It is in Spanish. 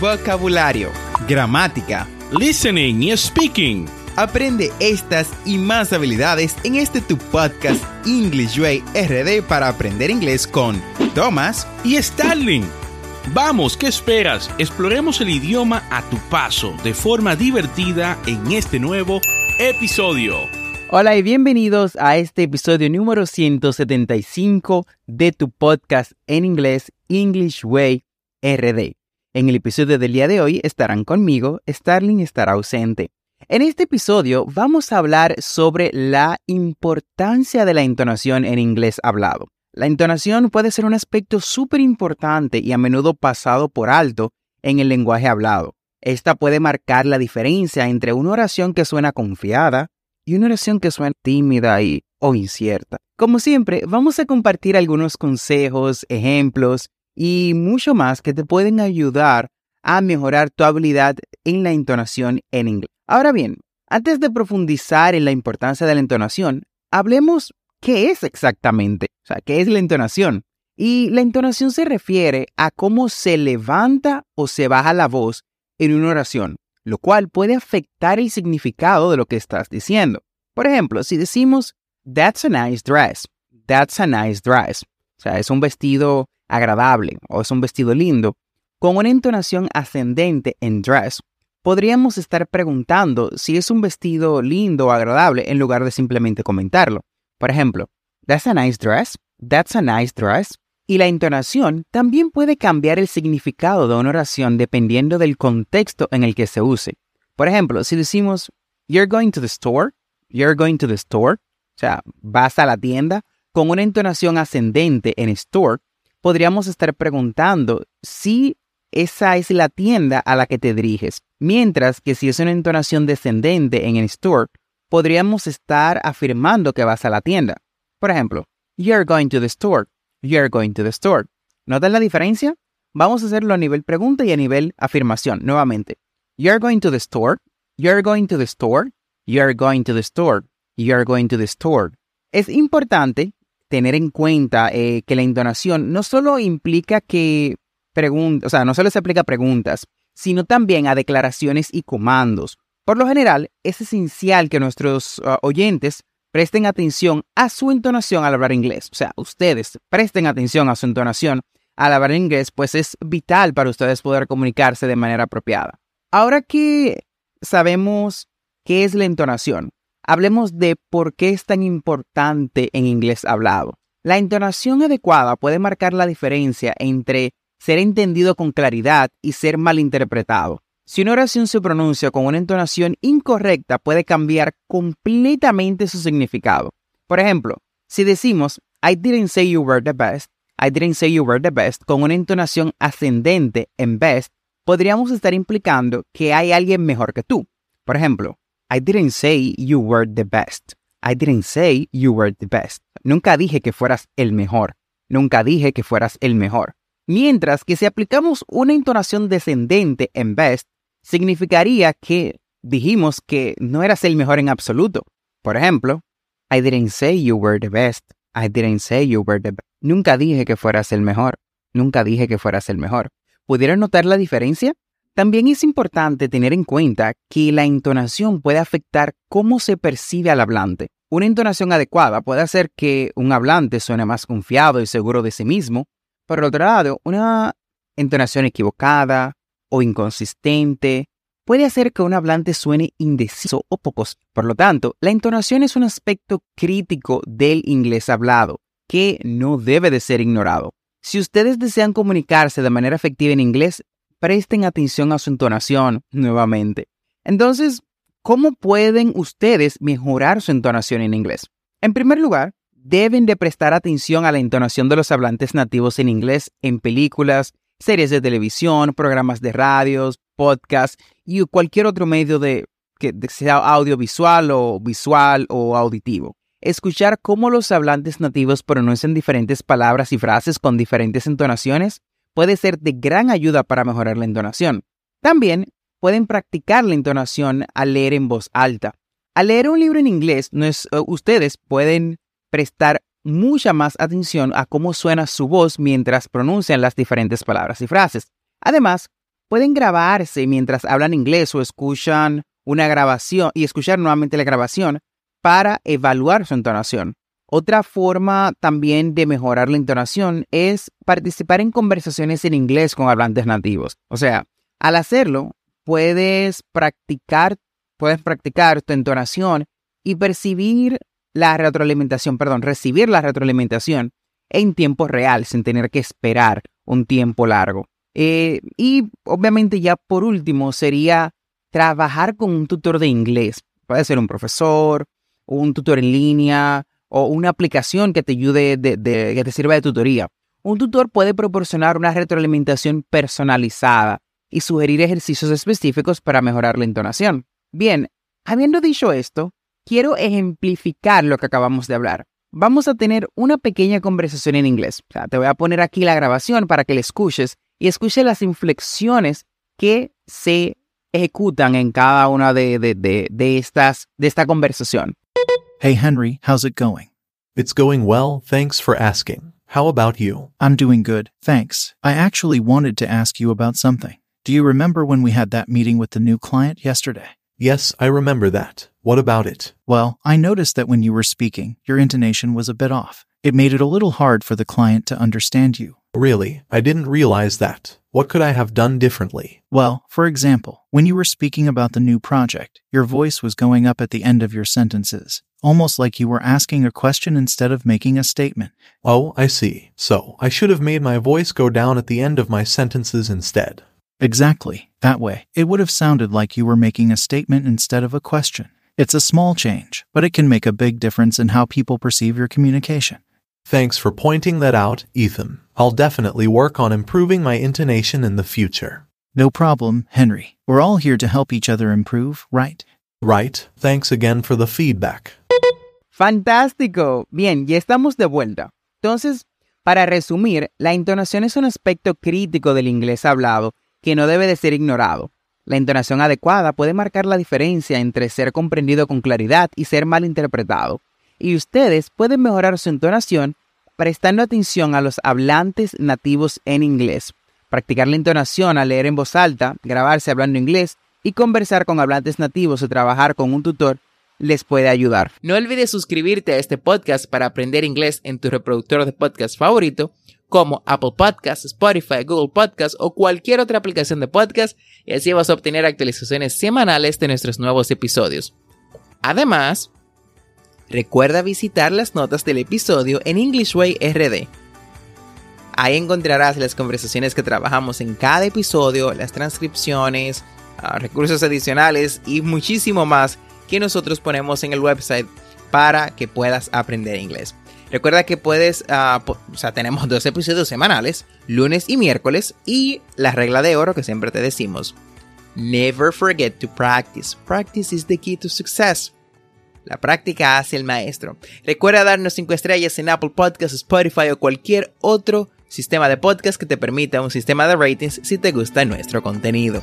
vocabulario, gramática, listening y speaking. Aprende estas y más habilidades en este tu podcast English Way RD para aprender inglés con Thomas y Starling. Vamos, ¿qué esperas? Exploremos el idioma a tu paso de forma divertida en este nuevo episodio. Hola y bienvenidos a este episodio número 175 de tu podcast en inglés English Way RD. En el episodio del día de hoy estarán conmigo, Starling estará ausente. En este episodio vamos a hablar sobre la importancia de la entonación en inglés hablado. La entonación puede ser un aspecto súper importante y a menudo pasado por alto en el lenguaje hablado. Esta puede marcar la diferencia entre una oración que suena confiada y una oración que suena tímida y o incierta. Como siempre, vamos a compartir algunos consejos, ejemplos y mucho más que te pueden ayudar a mejorar tu habilidad en la entonación en inglés. Ahora bien, antes de profundizar en la importancia de la entonación, hablemos qué es exactamente, o sea, qué es la entonación. Y la entonación se refiere a cómo se levanta o se baja la voz en una oración lo cual puede afectar el significado de lo que estás diciendo. Por ejemplo, si decimos, That's a nice dress, that's a nice dress, o sea, es un vestido agradable o es un vestido lindo, con una entonación ascendente en dress, podríamos estar preguntando si es un vestido lindo o agradable en lugar de simplemente comentarlo. Por ejemplo, That's a nice dress, that's a nice dress, y la entonación también puede cambiar el significado de una oración dependiendo del contexto en el que se use. Por ejemplo, si decimos You're going to the store, you're going to the store, o sea, vas a la tienda, con una entonación ascendente en store, podríamos estar preguntando si esa es la tienda a la que te diriges. Mientras que si es una entonación descendente en el store, podríamos estar afirmando que vas a la tienda. Por ejemplo, You're going to the store. You're going to the store. ¿Notan la diferencia? Vamos a hacerlo a nivel pregunta y a nivel afirmación. Nuevamente. You're going to the store. You're going to the store. You're going to the store. You're going to the store. Es importante tener en cuenta eh, que la entonación no solo implica que preguntas, o sea, no solo se aplica preguntas, sino también a declaraciones y comandos. Por lo general, es esencial que nuestros uh, oyentes presten atención a su entonación al hablar inglés. O sea, ustedes presten atención a su entonación al hablar inglés, pues es vital para ustedes poder comunicarse de manera apropiada. Ahora que sabemos qué es la entonación, hablemos de por qué es tan importante en inglés hablado. La entonación adecuada puede marcar la diferencia entre ser entendido con claridad y ser malinterpretado. Si una oración se pronuncia con una entonación incorrecta, puede cambiar completamente su significado. Por ejemplo, si decimos I didn't say you were the best, I didn't say you were the best con una entonación ascendente en best, podríamos estar implicando que hay alguien mejor que tú. Por ejemplo, I didn't say you were the best. I didn't say you were the best. Nunca dije que fueras el mejor. Nunca dije que fueras el mejor. Mientras que si aplicamos una entonación descendente en best, significaría que dijimos que no eras el mejor en absoluto. Por ejemplo, I didn't say you were the best. I didn't say you were the best. Nunca dije que fueras el mejor. Nunca dije que fueras el mejor. ¿Pudieron notar la diferencia? También es importante tener en cuenta que la entonación puede afectar cómo se percibe al hablante. Una entonación adecuada puede hacer que un hablante suene más confiado y seguro de sí mismo. Por otro lado, una entonación equivocada, o inconsistente puede hacer que un hablante suene indeciso o pocos. Por lo tanto, la entonación es un aspecto crítico del inglés hablado que no debe de ser ignorado. Si ustedes desean comunicarse de manera efectiva en inglés, presten atención a su entonación nuevamente. Entonces, ¿cómo pueden ustedes mejorar su entonación en inglés? En primer lugar, deben de prestar atención a la entonación de los hablantes nativos en inglés en películas, series de televisión, programas de radios, podcasts y cualquier otro medio de que sea audiovisual o visual o auditivo. Escuchar cómo los hablantes nativos pronuncian diferentes palabras y frases con diferentes entonaciones puede ser de gran ayuda para mejorar la entonación. También pueden practicar la entonación al leer en voz alta. Al leer un libro en inglés, uh, ustedes pueden prestar mucha más atención a cómo suena su voz mientras pronuncian las diferentes palabras y frases. Además, pueden grabarse mientras hablan inglés o escuchan una grabación y escuchar nuevamente la grabación para evaluar su entonación. Otra forma también de mejorar la entonación es participar en conversaciones en inglés con hablantes nativos. O sea, al hacerlo, puedes practicar, puedes practicar tu entonación y percibir la retroalimentación, perdón, recibir la retroalimentación en tiempo real sin tener que esperar un tiempo largo. Eh, y obviamente ya por último sería trabajar con un tutor de inglés. Puede ser un profesor, un tutor en línea o una aplicación que te ayude, de, que te sirva de tutoría. Un tutor puede proporcionar una retroalimentación personalizada y sugerir ejercicios específicos para mejorar la entonación. Bien, habiendo dicho esto, quiero ejemplificar lo que acabamos de hablar. Vamos a tener una pequeña conversación en inglés. te voy a poner aquí la grabación para que la escuches y escuche las inflexiones que se ejecutan en cada una de, de, de, de, estas, de esta conversación. Hey Henry, how's it going? It's going well, thanks for asking. How about you? I'm doing good, thanks. I actually wanted to ask you about something. Do you remember when we had that meeting with the new client yesterday? Yes, I remember that. What about it? Well, I noticed that when you were speaking, your intonation was a bit off. It made it a little hard for the client to understand you. Really, I didn't realize that. What could I have done differently? Well, for example, when you were speaking about the new project, your voice was going up at the end of your sentences, almost like you were asking a question instead of making a statement. Oh, I see. So, I should have made my voice go down at the end of my sentences instead. Exactly. That way, it would have sounded like you were making a statement instead of a question. It's a small change, but it can make a big difference in how people perceive your communication. Thanks for pointing that out, Ethan. I'll definitely work on improving my intonation in the future. No problem, Henry. We're all here to help each other improve, right? Right. Thanks again for the feedback. Fantástico. Bien, ya estamos de vuelta. Entonces, para resumir, la entonación es un aspecto crítico del inglés hablado que no debe de ser ignorado. La entonación adecuada puede marcar la diferencia entre ser comprendido con claridad y ser mal interpretado. Y ustedes pueden mejorar su entonación prestando atención a los hablantes nativos en inglés. Practicar la entonación al leer en voz alta, grabarse hablando inglés y conversar con hablantes nativos o trabajar con un tutor les puede ayudar. No olvides suscribirte a este podcast para aprender inglés en tu reproductor de podcast favorito como Apple Podcasts, Spotify, Google Podcasts o cualquier otra aplicación de podcast y así vas a obtener actualizaciones semanales de nuestros nuevos episodios. Además, recuerda visitar las notas del episodio en English Way RD. Ahí encontrarás las conversaciones que trabajamos en cada episodio, las transcripciones, ah, recursos adicionales y muchísimo más que nosotros ponemos en el website para que puedas aprender inglés. Recuerda que puedes, uh, o sea, tenemos dos episodios semanales, lunes y miércoles, y la regla de oro que siempre te decimos. Never forget to practice. Practice is the key to success. La práctica hace el maestro. Recuerda darnos 5 estrellas en Apple Podcasts, Spotify o cualquier otro sistema de podcast que te permita un sistema de ratings si te gusta nuestro contenido.